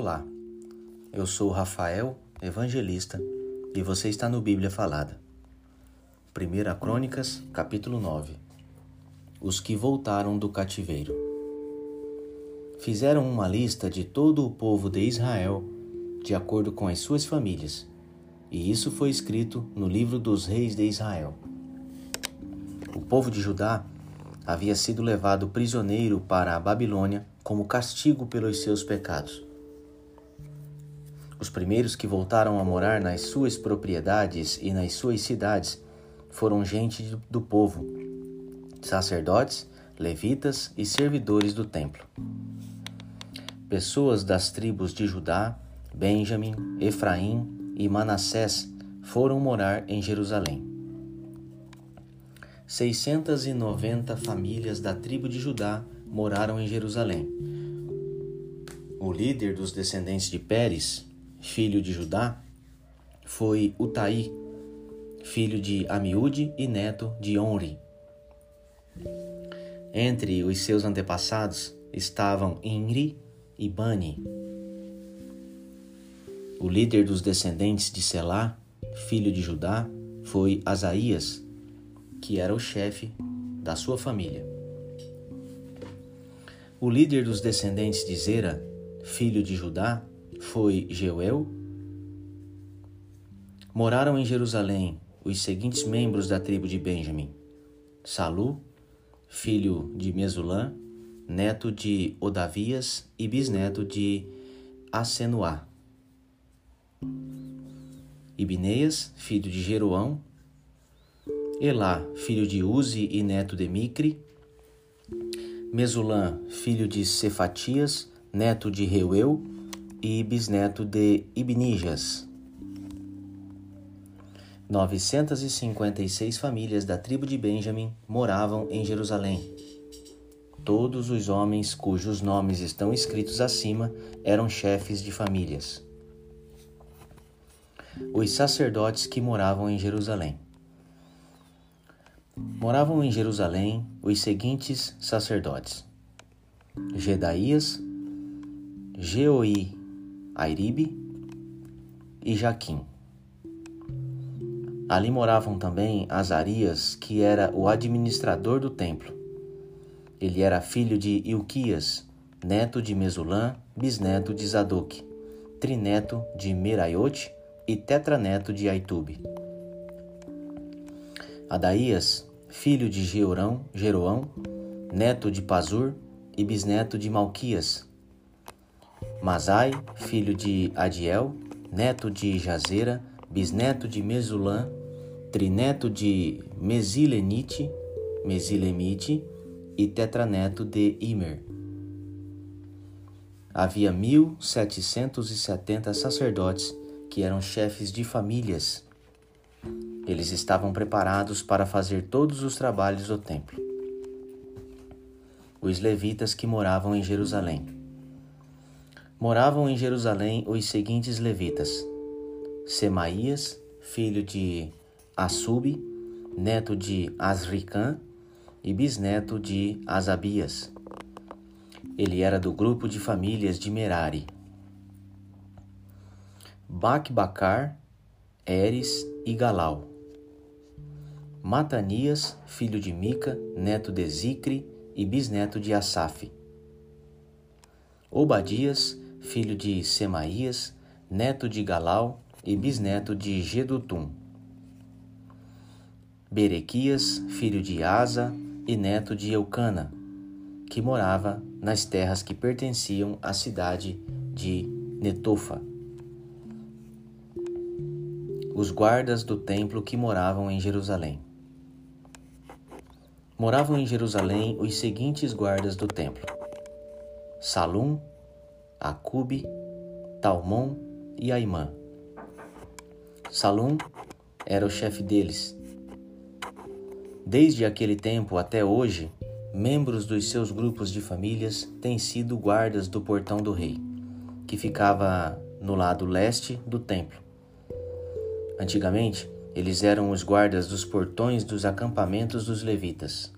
Olá, eu sou Rafael, evangelista, e você está no Bíblia Falada. 1 Crônicas, capítulo 9 Os que voltaram do cativeiro. Fizeram uma lista de todo o povo de Israel, de acordo com as suas famílias, e isso foi escrito no livro dos reis de Israel. O povo de Judá havia sido levado prisioneiro para a Babilônia como castigo pelos seus pecados. Os primeiros que voltaram a morar nas suas propriedades e nas suas cidades foram gente do povo, sacerdotes, levitas e servidores do templo. Pessoas das tribos de Judá, Benjamim, Efraim e Manassés foram morar em Jerusalém. 690 famílias da tribo de Judá moraram em Jerusalém. O líder dos descendentes de Pérez, filho de Judá, foi Utaí, filho de Amiúde e neto de Onri. Entre os seus antepassados estavam Inri e Bani. O líder dos descendentes de Selá, filho de Judá, foi Asaías, que era o chefe da sua família. O líder dos descendentes de Zera, filho de Judá, foi Jeuel. Moraram em Jerusalém os seguintes membros da tribo de Benjamim: Salu, filho de Mesulã, neto de Odavias e bisneto de Asenuá. Ibneias, filho de Jeroão, Elá, filho de Uzi e neto de Micre, Mesulã, filho de Cefatias, neto de Reuel e bisneto de Ibnijas. 956 famílias da tribo de Benjamim moravam em Jerusalém. Todos os homens cujos nomes estão escritos acima eram chefes de famílias. Os sacerdotes que moravam em Jerusalém. Moravam em Jerusalém os seguintes sacerdotes: Gedaías, Jeoi, Airibe e Jaquim. Ali moravam também Azarias, que era o administrador do templo. Ele era filho de Ilquias, neto de Mesulã, bisneto de Zadok, trineto de Meraiote e tetraneto de Aitube. Adaías, filho de Jeorão, Jeroão, neto de Pazur e bisneto de Malquias. Mazai, filho de Adiel, neto de Jazera, bisneto de Mesulã, trineto de Mesilenite, Mesilemite e tetraneto de Imer. Havia mil setecentos e setenta sacerdotes que eram chefes de famílias eles estavam preparados para fazer todos os trabalhos do templo. Os levitas que moravam em Jerusalém. Moravam em Jerusalém os seguintes levitas: Semaías, filho de Assub, neto de Asricã e bisneto de Asabias. Ele era do grupo de famílias de Merari. Bacbacar, Eres e Galau. Matanias, filho de Mica, neto de Zicre e bisneto de Asaf. Obadias, filho de Semaías, neto de Galau e bisneto de Gedutum. Berequias, filho de Asa e neto de Eucana, que morava nas terras que pertenciam à cidade de Netofa. Os guardas do templo que moravam em Jerusalém. Moravam em Jerusalém os seguintes guardas do templo: Salum, Acube, Talmon e Aimã. Salum era o chefe deles. Desde aquele tempo até hoje, membros dos seus grupos de famílias têm sido guardas do portão do rei, que ficava no lado leste do templo. Antigamente, eles eram os guardas dos portões dos acampamentos dos levitas.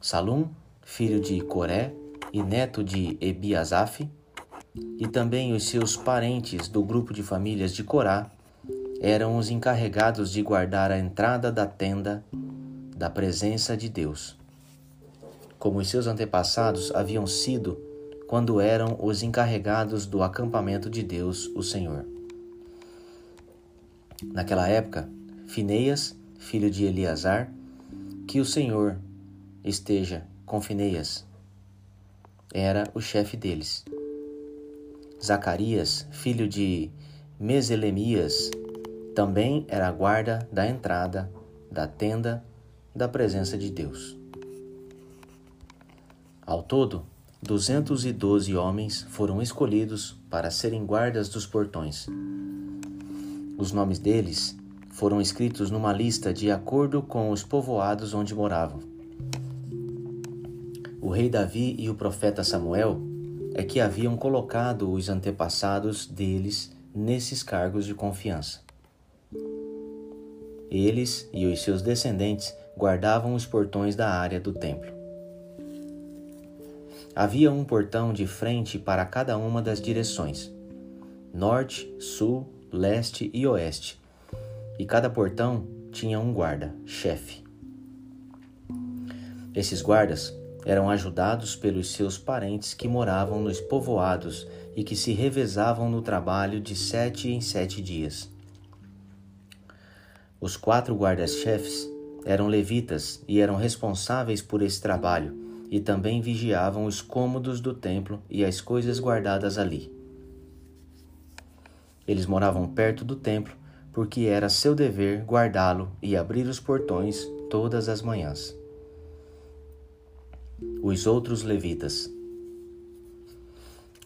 Salum, filho de Coré e neto de Ebiasaf, e também os seus parentes do grupo de famílias de Corá eram os encarregados de guardar a entrada da tenda da presença de Deus, como os seus antepassados haviam sido quando eram os encarregados do acampamento de Deus, o Senhor. Naquela época, Fineias, filho de Eleazar, que o Senhor esteja com Fineias, era o chefe deles. Zacarias, filho de Meselemias, também era guarda da entrada da tenda da presença de Deus. Ao todo, 212 homens foram escolhidos para serem guardas dos portões. Os nomes deles foram escritos numa lista de acordo com os povoados onde moravam. O rei Davi e o profeta Samuel é que haviam colocado os antepassados deles nesses cargos de confiança. Eles e os seus descendentes guardavam os portões da área do templo. Havia um portão de frente para cada uma das direções: norte, sul, leste e oeste. E cada portão tinha um guarda, chefe. Esses guardas eram ajudados pelos seus parentes que moravam nos povoados e que se revezavam no trabalho de sete em sete dias. Os quatro guardas-chefes eram levitas e eram responsáveis por esse trabalho, e também vigiavam os cômodos do templo e as coisas guardadas ali. Eles moravam perto do templo, porque era seu dever guardá-lo e abrir os portões todas as manhãs. Os outros levitas.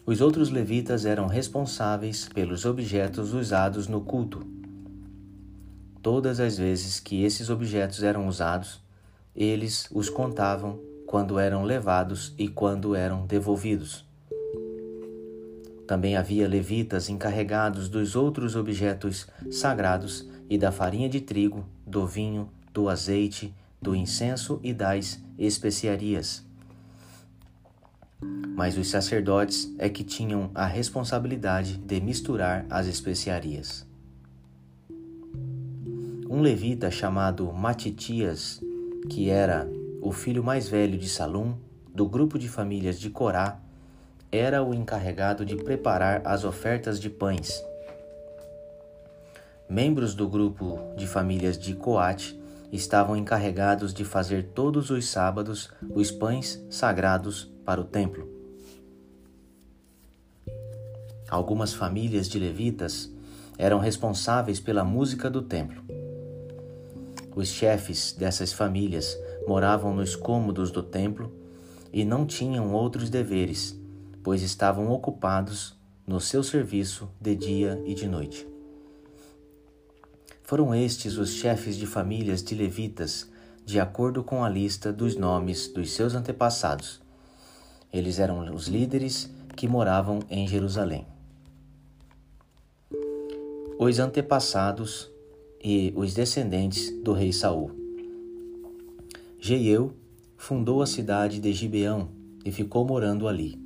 Os outros levitas eram responsáveis pelos objetos usados no culto Todas as vezes que esses objetos eram usados, eles os contavam quando eram levados e quando eram devolvidos. Também havia levitas encarregados dos outros objetos sagrados e da farinha de trigo, do vinho, do azeite, do incenso e das especiarias. Mas os sacerdotes é que tinham a responsabilidade de misturar as especiarias um levita chamado Matitias, que era o filho mais velho de Salum, do grupo de famílias de Corá, era o encarregado de preparar as ofertas de pães. Membros do grupo de famílias de Coate estavam encarregados de fazer todos os sábados os pães sagrados para o templo. Algumas famílias de levitas eram responsáveis pela música do templo. Os chefes dessas famílias moravam nos cômodos do templo e não tinham outros deveres, pois estavam ocupados no seu serviço de dia e de noite. Foram estes os chefes de famílias de levitas, de acordo com a lista dos nomes dos seus antepassados. Eles eram os líderes que moravam em Jerusalém. Os antepassados e os descendentes do rei Saul. Jeiel fundou a cidade de Gibeão e ficou morando ali.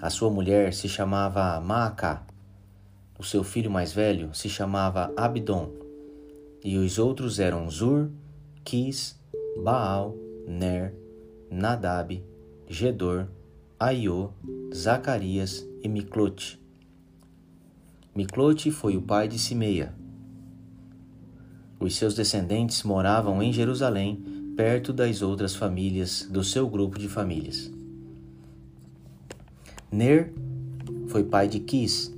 A sua mulher se chamava Maacá, o seu filho mais velho se chamava Abdon, e os outros eram Zur, Quis, Baal, Ner, Nadab, Gedor, Aiô, Zacarias e Miclote. Miclote foi o pai de Simeia, os seus descendentes moravam em Jerusalém, perto das outras famílias do seu grupo de famílias. Ner foi pai de Quis,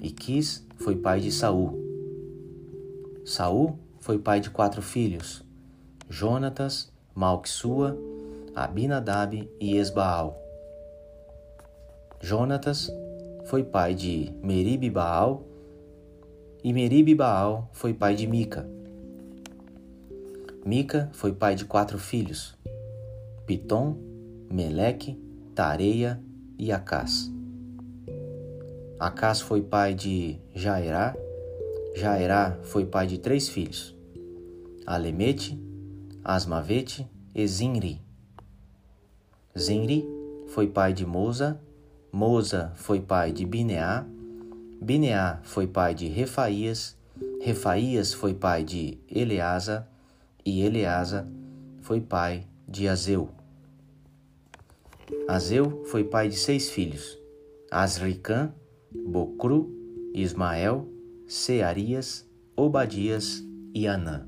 e Quis foi pai de Saul. Saul foi pai de quatro filhos: Jonatas, Malquissua, Abinadab e Esbaal. Jonatas foi pai de Meribe Baal, e Meribe Baal foi pai de Mica. Mica foi pai de quatro filhos: Pitom, Meleque, Tareia e Acás. Acás foi pai de Jairá. Jairá foi pai de três filhos: Alemete, Asmavete e Zinri. Zinri foi pai de Moza, Moza foi pai de Bineá, Bineá foi pai de Refaías, Refaías foi pai de Eleasa, e Eleasa foi pai de Azeu. Azeu foi pai de seis filhos: Asricã, Bocru, Ismael, Searias, Obadias e Anã.